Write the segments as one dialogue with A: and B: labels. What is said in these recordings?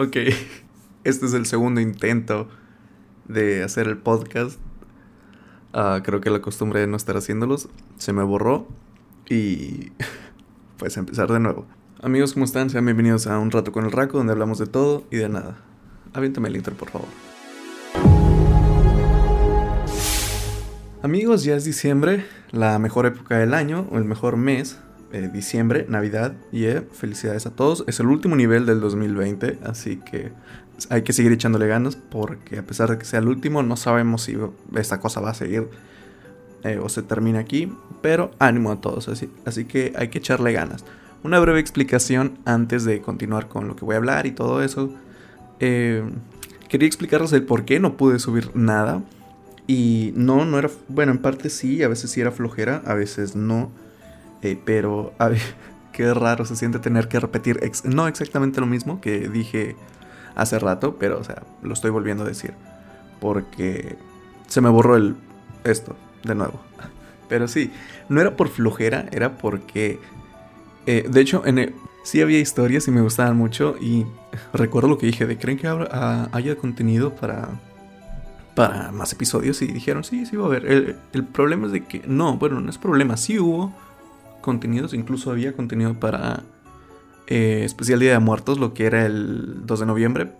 A: Ok, este es el segundo intento de hacer el podcast. Ah, creo que la costumbre de no estar haciéndolos se me borró y pues empezar de nuevo. Amigos, ¿cómo están? Sean bienvenidos a Un Rato con el Raco, donde hablamos de todo y de nada. Aviéntame el intro, por favor. Amigos, ya es diciembre, la mejor época del año, o el mejor mes, eh, diciembre, Navidad, y yeah, felicidades a todos. Es el último nivel del 2020, así que hay que seguir echándole ganas porque a pesar de que sea el último, no sabemos si esta cosa va a seguir eh, o se termina aquí, pero ánimo a todos, así, así que hay que echarle ganas. Una breve explicación antes de continuar con lo que voy a hablar y todo eso. Eh, quería explicarles el por qué no pude subir nada. Y no, no era. Bueno, en parte sí, a veces sí era flojera, a veces no. Eh, pero qué raro se siente tener que repetir no exactamente lo mismo que dije hace rato, pero o sea, lo estoy volviendo a decir. Porque se me borró el esto de nuevo. Pero sí, no era por flojera, era porque... Eh, de hecho, en sí había historias y me gustaban mucho y recuerdo lo que dije de, ¿creen que haya contenido para, para más episodios? Y dijeron, sí, sí va a haber. El, el problema es de que, no, bueno, no es problema, sí hubo contenidos, incluso había contenido para eh, especial Día de Muertos, lo que era el 2 de noviembre.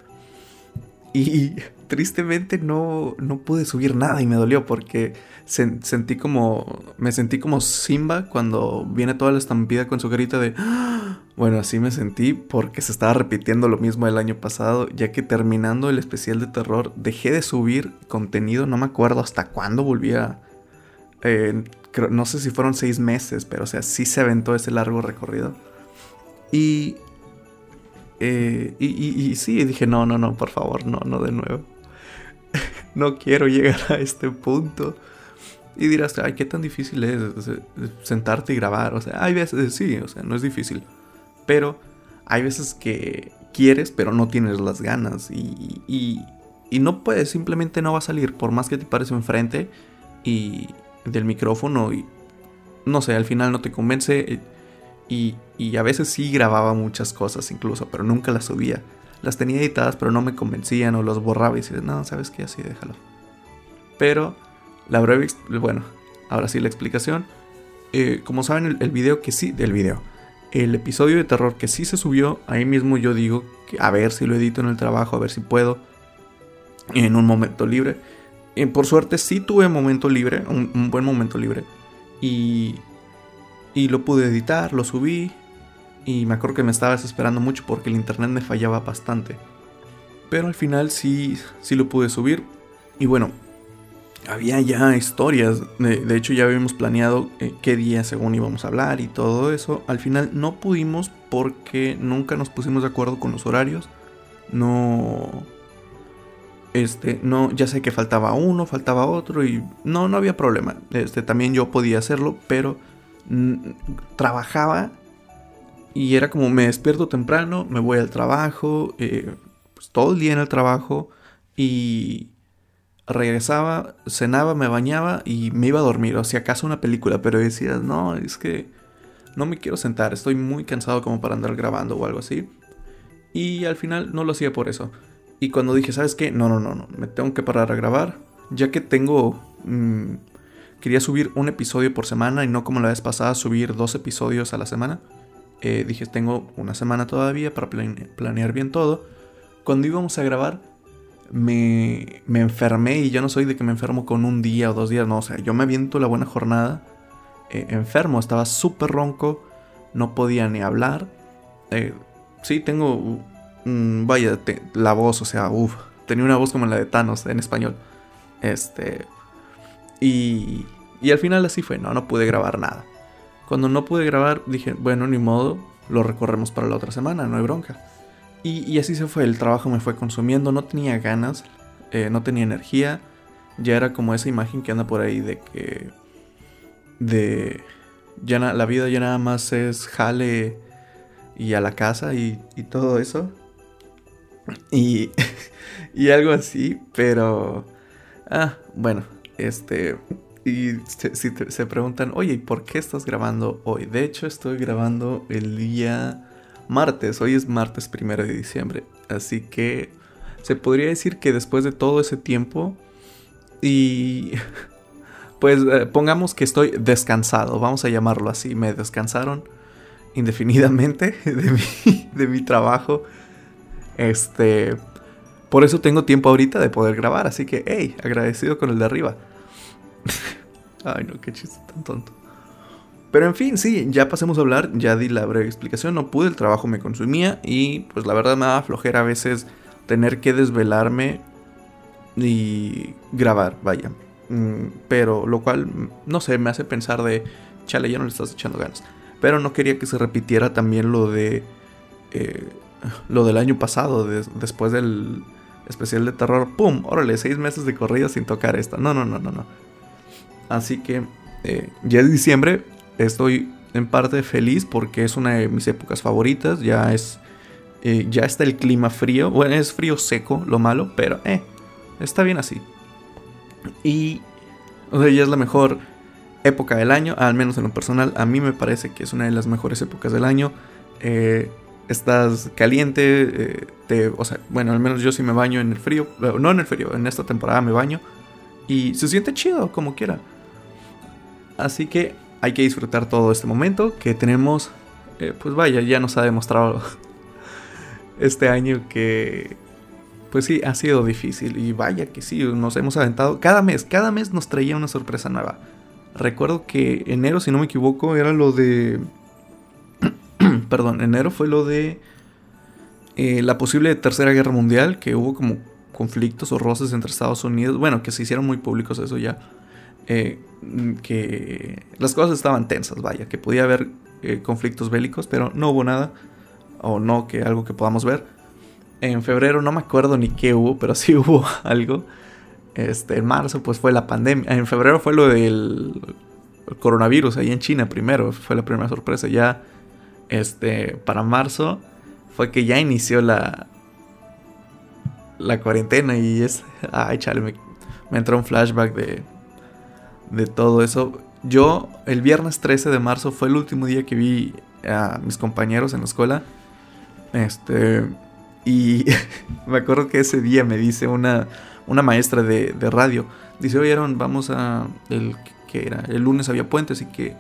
A: Y tristemente no, no pude subir nada y me dolió porque sentí como. Me sentí como Simba cuando viene toda la estampida con su carita de. Bueno, así me sentí porque se estaba repitiendo lo mismo el año pasado, ya que terminando el especial de terror dejé de subir contenido, no me acuerdo hasta cuándo volvía. Eh, no sé si fueron seis meses, pero o sea, sí se aventó ese largo recorrido. Y, eh, y, y, sí, dije, no, no, no, por favor, no, no de nuevo. no quiero llegar a este punto. Y dirás, ay, qué tan difícil es sentarte y grabar. O sea, hay veces, sí, o sea, no es difícil. Pero hay veces que quieres, pero no tienes las ganas. Y, y, y no puedes, simplemente no va a salir. Por más que te pares enfrente y del micrófono. Y no sé, al final no te convence. Y, a veces sí grababa muchas cosas incluso, pero nunca las subía. Las tenía editadas, pero no me convencían o los borraba y decía, no, ¿sabes qué? Así déjalo. Pero la breve, bueno, ahora sí la explicación. Eh, como saben, el, el, video que sí, del video, el episodio de terror que sí se subió, ahí mismo yo digo que a ver si lo edito en el trabajo, a ver si puedo, en un momento libre. Eh, por suerte sí tuve momento libre, un buen momento libre. Y y lo pude editar, lo subí. Y me acuerdo que me estaba desesperando mucho porque el internet me fallaba bastante. Pero al final sí, sí lo pude subir. Y bueno, había ya historias. De, hecho, ya habíamos planeado eh, qué día según íbamos a hablar y todo eso. Al final no pudimos porque nunca nos pusimos de acuerdo con los horarios. No. Este, no, ya sé que faltaba uno, faltaba otro y no, no había problema. Este, también yo podía hacerlo, pero trabajaba y era como me despierto temprano, me voy al trabajo, eh, pues todo el día en el trabajo y regresaba, cenaba, me bañaba y me iba a dormir, o si acaso una película, pero decías, no, es que no me quiero sentar, estoy muy cansado como para andar grabando o algo así. Y al final no lo hacía por eso. Y cuando dije, ¿sabes qué? No, no, no, no, me tengo que parar a grabar, ya que tengo... Mm, quería subir un episodio por semana y no como la vez pasada subir dos episodios a la semana. Eh, dije, tengo una semana todavía para planear bien todo. Cuando íbamos a grabar, me, me, enfermé y yo no soy de que me enfermo con un día o dos días, no, o sea, yo me aviento la buena jornada eh, enfermo, estaba súper ronco, no podía ni hablar. Eh, sí, tengo, vaya, la voz, o sea, uff, tenía una voz como la de Thanos en español. Este, y, y al final así fue, no, no pude grabar nada. Cuando no pude grabar dije, bueno, ni modo, lo recorremos para la otra semana, no hay bronca. Y, así se fue, el trabajo me fue consumiendo, no tenía ganas, eh, no tenía energía, ya era como esa imagen que anda por ahí de que... De... Ya la vida ya nada más es jale y a la casa y todo eso. Y, y algo así, pero... Ah, bueno, este, y si se preguntan, oye, ¿por qué estás grabando hoy? De hecho, estoy grabando el día martes. Hoy es martes primero de diciembre. Así que se podría decir que después de todo ese tiempo y pues eh, pongamos que estoy descansado, vamos a llamarlo así, me descansaron indefinidamente de mi, de mi trabajo. Este, por eso tengo tiempo ahorita de poder grabar, así que, hey, agradecido con el de arriba. Ay, no, qué chiste tan tonto. Pero en fin, sí, ya pasemos a hablar, ya di la breve explicación, no pude, el trabajo me consumía y pues la verdad me daba flojera a veces tener que desvelarme y grabar, vaya. Mm, pero lo cual, no sé, me hace pensar de, chale, ya no le estás echando ganas. Pero no quería que se repitiera también lo de... Eh, lo del año pasado, después del especial de terror. ¡Pum! Órale, seis meses de corrida sin tocar esta. No, no, no, no, no. Así que eh, ya es diciembre. Estoy en parte feliz porque es una de mis épocas favoritas. Ya es... Eh, ya está el clima frío. Bueno, es frío seco, lo malo, pero eh, está bien así. Y o sea, ya es la mejor época del año, al menos en lo personal, a mí me parece que es una de las mejores épocas del año. Eh, estás caliente, eh, o sea, bueno, al menos yo sí me baño en el frío, eh, no en el frío, en esta temporada me baño y se siente chido como quiera. Así que hay que disfrutar todo este momento que tenemos, pues vaya, ya nos ha demostrado este año que, pues sí, ha sido difícil y vaya que sí, nos hemos aventado cada mes, cada mes nos traía una sorpresa nueva. Recuerdo que enero, si no me equivoco, era lo de... Perdón, enero fue lo de eh, la posible Tercera Guerra Mundial, que hubo como conflictos o roces entre Estados Unidos, bueno, que se hicieron muy públicos eso ya, eh, que las cosas estaban tensas, vaya, que podía haber eh, conflictos bélicos, pero no hubo nada, o no que algo que podamos ver. En febrero no me acuerdo ni qué hubo, pero sí hubo algo. Este, en marzo pues fue la pandemia. En febrero fue lo del coronavirus ahí en China primero. Fue la primera sorpresa. Ya este, para marzo fue que ya inició la, la cuarentena y es... Ay, chale, me, entró un flashback de, de todo eso. Yo el viernes 13 de marzo fue el último día que vi a mis compañeros en la escuela. Este... Y me acuerdo que ese día me dice una una maestra de, radio. Dice, oyeron, vamos a... El, que era? El lunes había puentes y que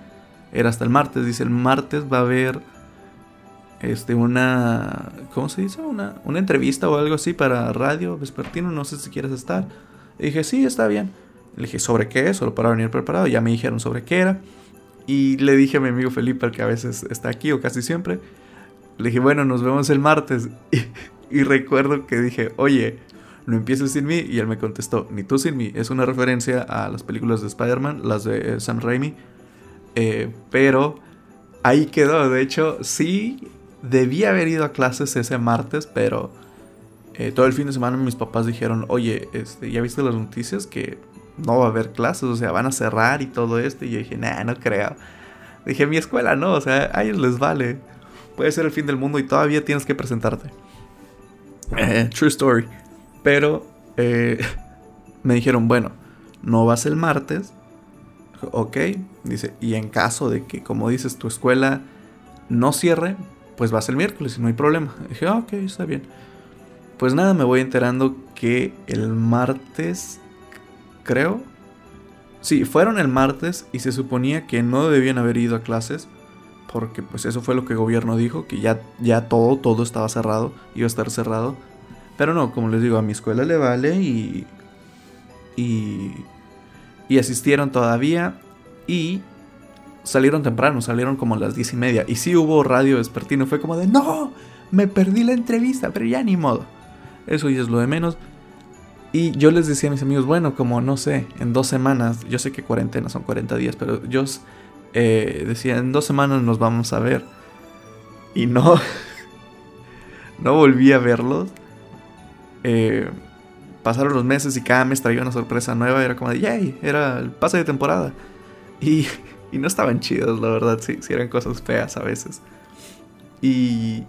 A: era hasta el martes. Dice, el martes va a haber este, una... ¿Cómo se dice? Una, una entrevista o algo así para radio vespertino. No sé si quieres estar. Y dije, sí, está bien. Le dije, ¿sobre qué? Solo para venir preparado. Ya me dijeron sobre qué era. Y le dije a mi amigo Felipe, el que a veces está aquí o casi siempre. Le dije, bueno, nos vemos el martes. y recuerdo que dije, oye, no empieces sin mí. Y él me contestó, ni tú sin mí. Es una referencia a las películas de Spider-Man, las de eh, Sam Raimi. Eh, pero ahí quedó. De hecho, sí debía haber ido a clases ese martes, pero eh, todo el fin de semana mis papás dijeron, oye, este, ¿ya viste las noticias? Que no va a haber clases, o sea, van a cerrar y todo esto. Y yo dije, nah, no creo. Dije, mi escuela no, o sea, a ellos les vale. Puede ser el fin del mundo y todavía tienes que presentarte. true story. Pero eh, me dijeron, bueno, no vas el martes. Ok, dice, y en caso de que, como dices, tu escuela no cierre, pues vas el miércoles y no hay problema. dije, ah, ok, está bien. Pues nada, me voy enterando que el martes, creo. Sí, fueron el martes y se suponía que no debían haber ido a clases. Porque pues eso fue lo que el gobierno dijo, que ya, ya todo, todo estaba cerrado, iba a estar cerrado. Pero no, como les digo, a mi escuela le vale y. Y. Y asistieron todavía. Y. Salieron temprano, salieron como a las diez y media. Y sí hubo radio vespertino. Fue como de ¡No! Me perdí la entrevista, pero ya ni modo. Eso ya es lo de menos. Y yo les decía a mis amigos, bueno, como no sé, en dos semanas, yo sé que cuarentena son 40 días, pero yo eh, decía, en dos semanas nos vamos a ver. Y no, no volví a verlos. Eh, pasaron los meses y cada mes traía una sorpresa nueva. Era como de, yay, era el pase de temporada. Y, y no estaban chidos, la verdad, sí, sí eran cosas feas a veces. Y.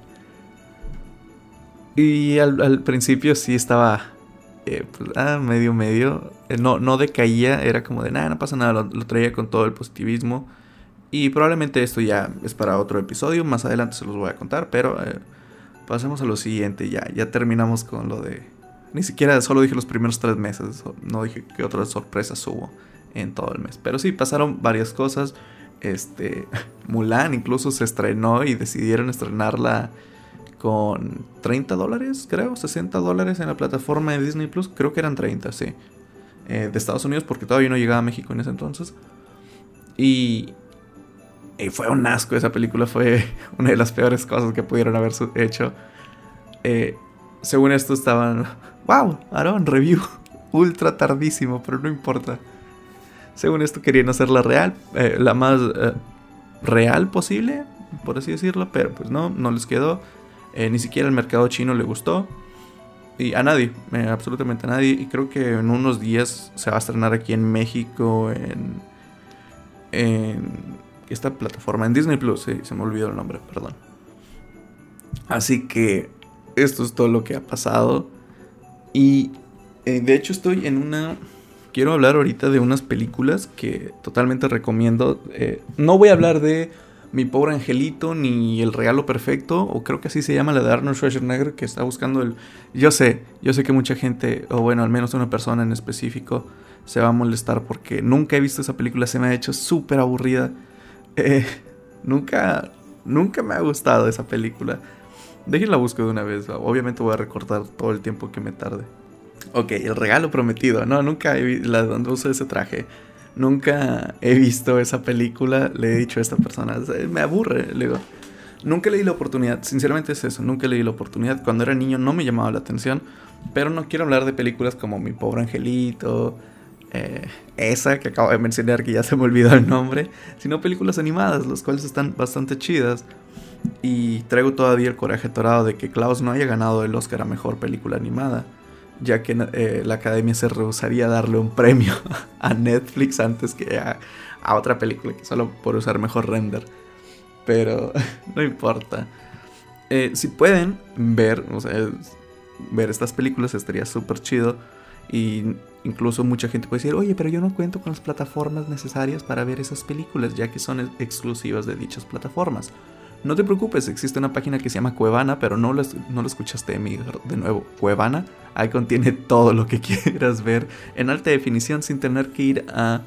A: Y al, principio sí estaba. Eh, pues, ah, medio, medio. Eh, no, no decaía, era como de, nada, no pasa nada, lo, traía con todo el positivismo. Y probablemente esto ya es para otro episodio, más adelante se los voy a contar, pero pasemos a lo siguiente, ya, ya terminamos con lo de... Ni siquiera solo dije los primeros tres meses, no dije qué otras sorpresas hubo en todo el mes. Pero sí, pasaron varias cosas. Este, Mulan incluso se estrenó y decidieron estrenarla con 30 dólares, creo, 60 dólares en la plataforma de Disney Plus. Creo que eran 30, sí. Eh, de Estados Unidos porque todavía no llegaba a México en ese entonces. Y, y fue un asco esa película, fue una de las peores cosas que pudieron haber hecho. Eh, según esto estaban, wow, Aaron, review, ultra tardísimo, pero no importa. Según esto querían hacerla real, eh, la más real posible, por así decirlo, pero pues no, no les quedó. Eh, ni siquiera el mercado chino le gustó. Y a nadie, eh, absolutamente a nadie. Y creo que en unos días se va a estrenar aquí en México, en, en esta plataforma, en Disney Plus. Sí, se me olvidó el nombre, perdón. Así que esto es todo lo que ha pasado. Y eh, de hecho estoy en una... Quiero hablar ahorita de unas películas que totalmente recomiendo. no voy a hablar de mi pobre angelito, ni El regalo perfecto, o creo que así se llama la de Arnold Schwarzenegger, que está buscando el... Yo sé, yo sé que mucha gente, o bueno, al menos una persona en específico, se va a molestar porque nunca he visto esa película, se me ha hecho súper aburrida. Eh, nunca, nunca me ha gustado esa película. Déjenla busco de una vez, obviamente voy a recortar todo el tiempo que me tarde. Ok, el regalo prometido, no, nunca he la donde usa ese traje. Nunca he visto esa película, le he dicho a esta persona, me aburre, le digo. Nunca le di la oportunidad, sinceramente es eso, nunca le di la oportunidad. Cuando era niño no me llamaba la atención, pero no quiero hablar de películas como Mi pobre angelito, eh, esa que acabo de mencionar que ya se me olvidó el nombre, sino películas animadas, las cuales están bastante chidas. Y traigo todavía el coraje torado de que Klaus no haya ganado el Oscar a Mejor Película Animada ya que eh, la academia se rehusaría a darle un premio a Netflix antes que a, otra película, solo por usar mejor render. Pero no importa. Eh, si pueden ver, o sea, ver estas películas estaría súper chido. Y incluso mucha gente puede decir, oye, pero yo no cuento con las plataformas necesarias para ver esas películas, ya que son exclusivas de dichas plataformas. No te preocupes, existe una página que se llama Cuevana, pero no lo, no lo escuchaste de mí de nuevo. Cuevana, ahí contiene todo lo que quieras ver en alta definición sin tener que ir a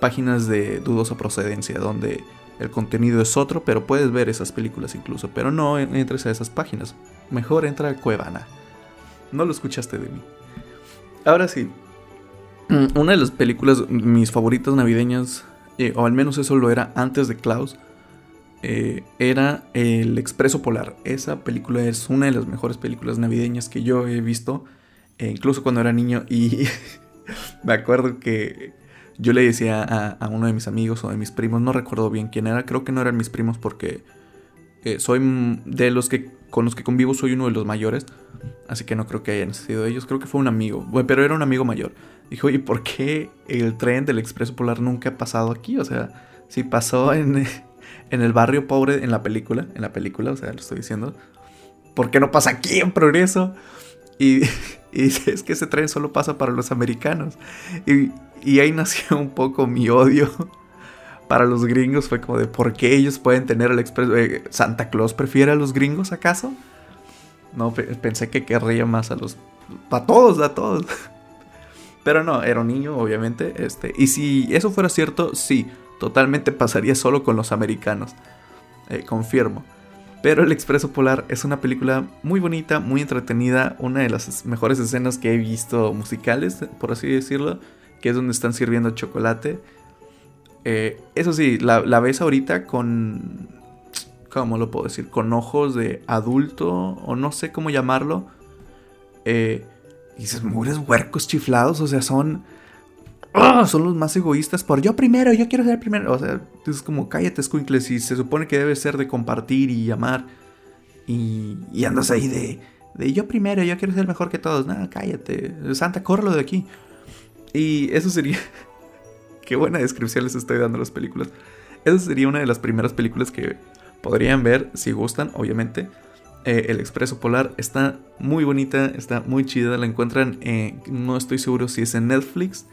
A: páginas de dudosa procedencia, donde el contenido es otro, pero puedes ver esas películas incluso. Pero no entres a esas páginas. Mejor entra a Cuevana. No lo escuchaste de mí. Ahora sí. Una de las películas, mis favoritas navideñas, eh, o al menos eso lo era antes de Klaus, eh, era El Expreso Polar. Esa película es una de las mejores películas navideñas que yo he visto, eh, incluso cuando era niño. Y me acuerdo que yo le decía a, uno de mis amigos o de mis primos, no recuerdo bien quién era, creo que no eran mis primos porque eh, soy de los que con los que convivo soy uno de los mayores, así que no creo que hayan sido ellos, creo que fue un amigo, bueno, pero era un amigo mayor. Dijo, ¿y por qué el tren del Expreso Polar nunca ha pasado aquí? O sea, si pasó en, en el barrio pobre en la película, en la película, o sea, lo estoy diciendo. ¿Por qué no pasa aquí en Progreso? Y, y es que ese tren solo pasa para los americanos. Y, y ahí nació un poco mi odio para los gringos. Fue como de por qué ellos pueden tener el expreso. Eh, ¿Santa Claus prefiere a los gringos acaso? No, pensé que querría más a los. Para todos, a todos. Pero no, era niño, obviamente. Este, y si eso fuera cierto, sí totalmente pasaría solo con los americanos. Eh, confirmo. Pero El Expreso Polar es una película muy bonita, muy entretenida, una de las mejores escenas que he visto musicales, por así decirlo, que es donde están sirviendo chocolate. Eh, eso sí, la, ves ahorita con... ¿Cómo lo puedo decir? Con ojos de adulto, o no sé cómo llamarlo. Eh, y dices, mures huercos chiflados, o sea, son ¡Ah! son los más egoístas por yo primero, yo quiero ser primero. O sea, es como cállate, Squinkles, si se supone que debe ser de compartir y amar. Y, y andas ahí de, de yo primero, yo quiero ser mejor que todos. No, cállate, Santa, córrelo de aquí. Y eso sería. Qué buena descripción les estoy dando a las películas. Esa sería una de las primeras películas que podrían ver si gustan, obviamente. Eh, el Expreso Polar está muy bonita, está muy chida. La encuentran, no estoy seguro si es en Netflix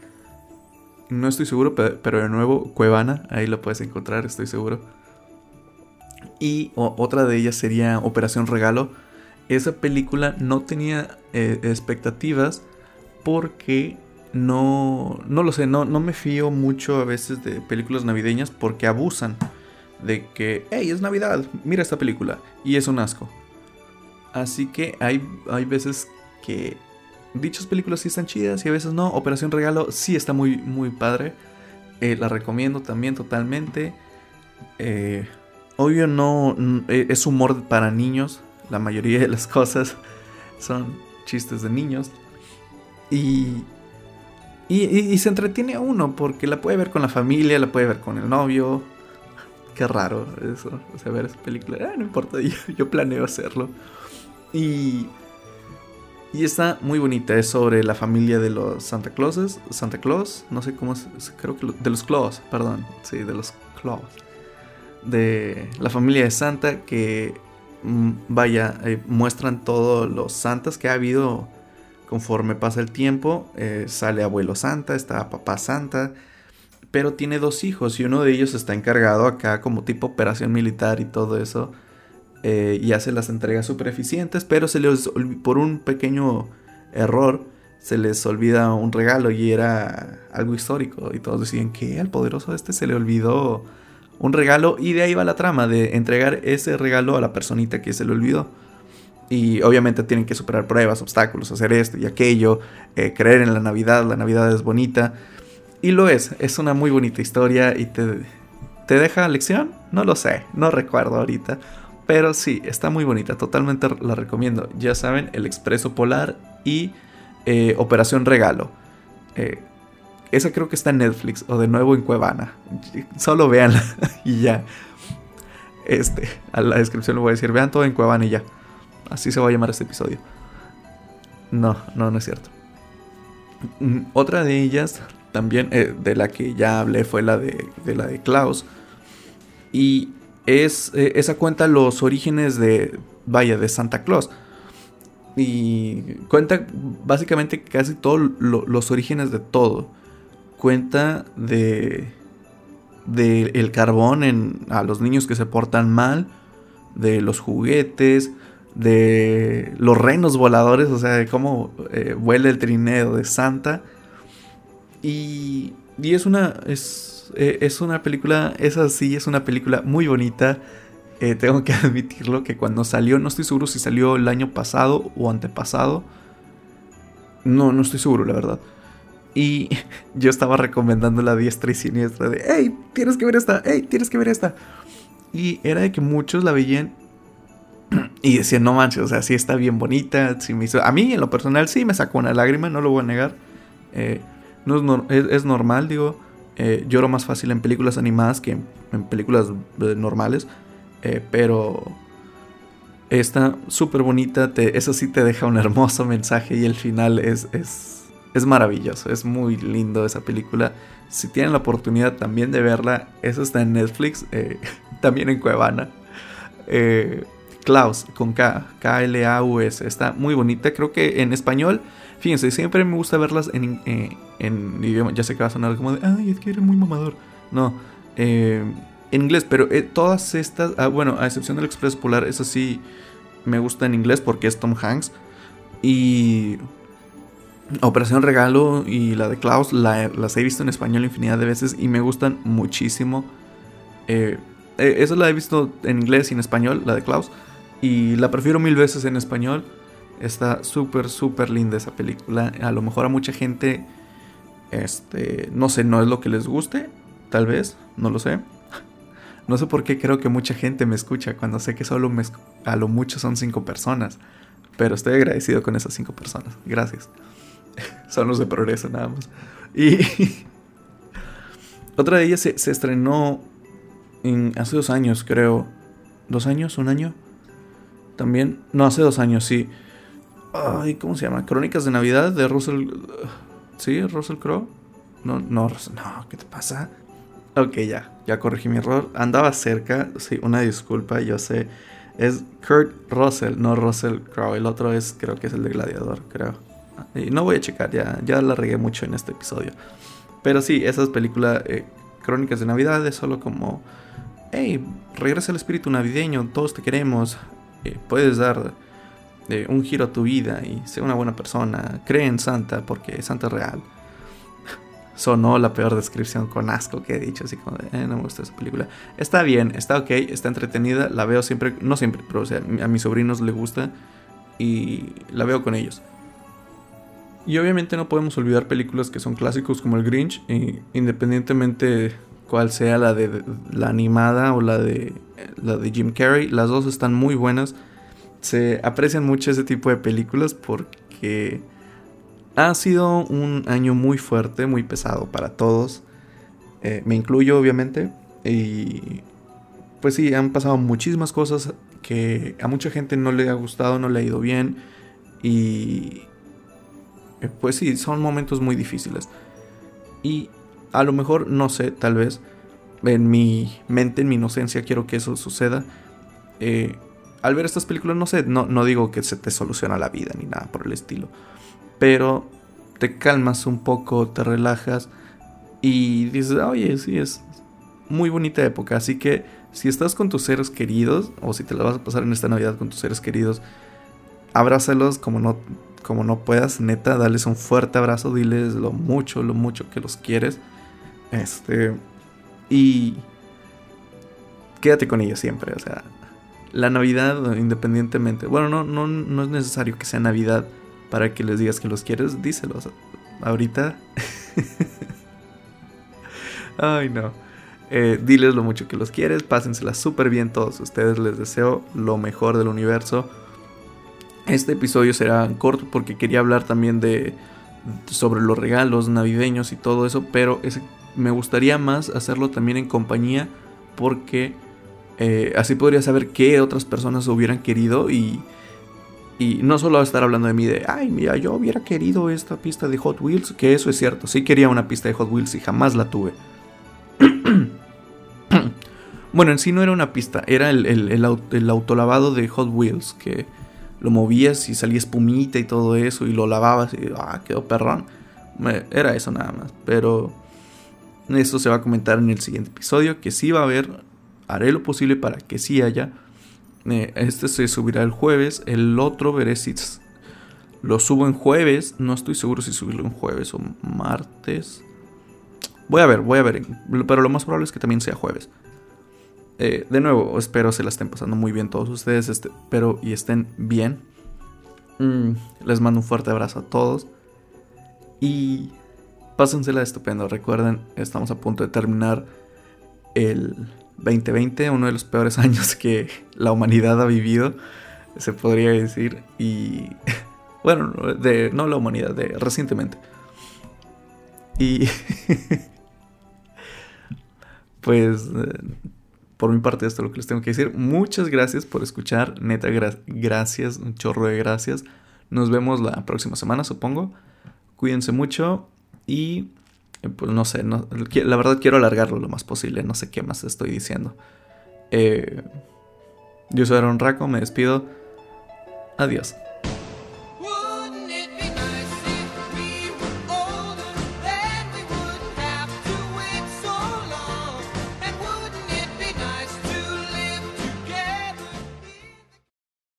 A: no estoy seguro, pero de nuevo, Cuevana, ahí lo puedes encontrar, estoy seguro. Y otra de ellas sería Operación Regalo. esa película no tenía eh, expectativas porque no, no lo sé, no, no me fío mucho a veces de películas navideñas porque abusan de que, hey, es Navidad, mira esta película y es un asco. Así que hay, hay veces que dichas películas sí están chidas y a veces no. Operación Regalo sí está muy, muy padre. Eh, la recomiendo también totalmente. Eh, obvio no eh, es humor para niños. La mayoría de las cosas son chistes de niños. Y, y, se entretiene uno porque la puede ver con la familia, la puede ver con el novio. Qué raro eso, o sea, ver esa película. Ah, no importa, yo, planeo hacerlo. Y, y está muy bonita, es sobre la familia de los Santa Clauses, Santa Claus, no sé cómo es, creo que de los Claus, perdón, sí, de los Claus. De la familia de Santa que, mm, vaya, eh, muestran todos los santas que ha habido Conforme pasa el tiempo, eh, sale abuelo Santa, está papá Santa, pero tiene dos hijos y uno de ellos está encargado acá como tipo operación militar y todo eso. Eh, y hace las entregas super eficientes, pero se les por un pequeño error se les olvida un regalo y era algo histórico y todos decían que al poderoso este se le olvidó un regalo y de ahí va la trama de entregar ese regalo a la personita que se le olvidó. Y obviamente tienen que superar pruebas, obstáculos, hacer esto y aquello, eh, creer en la Navidad, la Navidad es bonita. Y lo es, es una muy bonita historia y te, te deja lección, no lo sé, no recuerdo ahorita. Pero sí, está muy bonita, totalmente la recomiendo. Ya saben, El Expreso Polar y eh, Operación Regalo. Eh, esa creo que está en Netflix o de nuevo en Cuevana. Solo véanla y ya. Este, a la descripción le voy a decir, vean todo en Cuevana y ya. Así se va a llamar este episodio. No, no, no es cierto. Mm, otra de ellas, también eh, de la que ya hablé, fue la de, la de Klaus. Y es, eh, esa cuenta los orígenes de, vaya, de Santa Claus. Y cuenta básicamente casi todos los orígenes de todo. Cuenta de, de el carbón en, a los niños que se portan mal, de los juguetes, de los reinos voladores, o sea, de cómo eh, vuela el trineo de Santa. Y, y es una es, eh, es, una película, es así, es una película muy bonita. Eh, tengo que admitirlo que cuando salió, no estoy seguro si salió el año pasado o antepasado. No, no estoy seguro, la verdad. Y yo estaba recomendando la diestra y siniestra de, hey, tienes que ver esta, hey, tienes que ver esta. Y era de que muchos la veían y decía, no manches, o sea, sí está bien bonita. Sí me hizo... A mí, en lo personal, sí me sacó una lágrima, no lo voy a negar. Eh, no es, normal, digo. Eh, lloro más fácil en películas animadas que en, películas eh, normales. pero está súper bonita. eso sí te deja un hermoso mensaje y el final es, es, es maravilloso. Es muy lindo esa película. Si tienen la oportunidad también de verla, eso está en Netflix, también en Cuevana. Eh, Klaus, con K, K-L-A-U-S. Está muy bonita. Creo que en español, fíjense, siempre me gusta verlas en, eh, en idioma. Ya sé que va a sonar como de, ay, es que eres muy mamador. No, eh, en inglés, pero eh, todas estas, ah, bueno, a excepción del Express Polar, eso sí me gusta en inglés porque es Tom Hanks. Y Operación Regalo y la de Klaus las he visto en español infinidad de veces y me gustan muchísimo. Eh, esa la he visto en inglés y en español, la de Klaus. Y la prefiero mil veces en español. Está súper, súper linda esa película. A lo mejor a mucha gente, este, no sé, no es lo que les guste. Tal vez, no lo sé. No sé por qué creo que mucha gente me escucha cuando sé que solo me, a lo mucho son cinco personas. Pero estoy agradecido con esas cinco personas. Gracias. son los de progreso nada más. Y otra de ellas se, se estrenó en, hace dos años, creo. ¿Dos años? ¿Un año? También. No, hace dos años, sí. Ay, ¿cómo se llama? Crónicas de Navidad de Russell. ¿Sí? ¿Russell Crowe? No, no, no, ¿qué te pasa? Ok, ya, ya corregí mi error. Andaba cerca, sí, una disculpa, yo sé. Es Kurt Russell, no Russell Crowe. El otro es, creo que es el de Gladiador, creo. Y no voy a checar, ya, ya la regué mucho en este episodio. Pero sí, esas películas, eh, Crónicas de Navidad, es solo como. Hey, regresa el espíritu navideño, todos te queremos puedes dar eh, un giro a tu vida y sé una buena persona, cree en Santa porque Santa es real. Sonó la peor descripción con asco que he dicho, así como de, eh, no me gusta esa película. Está bien, está ok, está entretenida, la veo siempre, no siempre, pero o sea, a mis sobrinos les gusta y la veo con ellos. Y obviamente no podemos olvidar películas que son clásicos como el Grinch, independientemente cuál sea la de la animada o la de la de Jim Carrey, las dos están muy buenas. Se aprecian mucho ese tipo de películas porque ha sido un año muy fuerte, muy pesado para todos. Eh, me incluyo obviamente y pues sí, han pasado muchísimas cosas que a mucha gente no le ha gustado, no le ha ido bien y eh, pues sí, son momentos muy difíciles. Y a lo mejor, no sé, tal vez en mi mente, en mi inocencia, quiero que eso suceda. Eh, al ver estas películas, no sé, no, no digo que se te soluciona la vida ni nada por el estilo. Pero te calmas un poco, te relajas y dices, oye, sí, es muy bonita época. Así que si estás con tus seres queridos, o si te la vas a pasar en esta Navidad con tus seres queridos, abrázalos como no como no puedas, neta, dales un fuerte abrazo, diles lo mucho, lo mucho que los quieres. Este. Y. Quédate con ellos siempre, o sea. La Navidad, independientemente. Bueno, no, no, no es necesario que sea Navidad para que les digas que los quieres, díselos. Ahorita. Ay, no. Eh, diles lo mucho que los quieres, pásensela súper bien todos ustedes, les deseo lo mejor del universo este episodio será corto porque quería hablar también de sobre los regalos navideños y todo eso, pero me gustaría más hacerlo también en compañía porque eh, así podría saber qué otras personas hubieran querido y, y no solo estar hablando de mí de, ay, mira, yo hubiera querido esta pista de Hot Wheels, que eso es cierto, sí quería una pista de Hot Wheels y jamás la tuve. bueno, en sí no era una pista, era el, el autolavado de Hot Wheels que lo movías y salía espumita y todo eso y lo lavabas y ah, quedó perrón. Era eso nada más. Pero esto se va a comentar en el siguiente episodio, que sí va a haber, haré lo posible para que sí haya. Eh, este se subirá el jueves, el otro veré si lo subo en jueves, no estoy seguro si subirlo en jueves o martes. Voy a ver, voy a ver, pero lo más probable es que también sea jueves. Eh, de nuevo, espero se la estén pasando muy bien todos ustedes, este, espero y estén bien. Mm, les mando un fuerte abrazo a todos. Y pásensela estupendo. Recuerden, estamos a punto de terminar el 2020, uno de los peores años que la humanidad ha vivido, se podría decir. Y bueno, de, no la humanidad, de recientemente. Y pues eh, por mi parte esto es lo que les tengo que decir. Muchas gracias por escuchar. Neta, gracias. Un chorro de gracias. Nos vemos la próxima semana, supongo. Cuídense mucho. Y pues no sé, la verdad quiero alargarlo lo más posible. No sé qué más estoy diciendo. Eh, yo soy Aaron Raco, me despido. Adiós.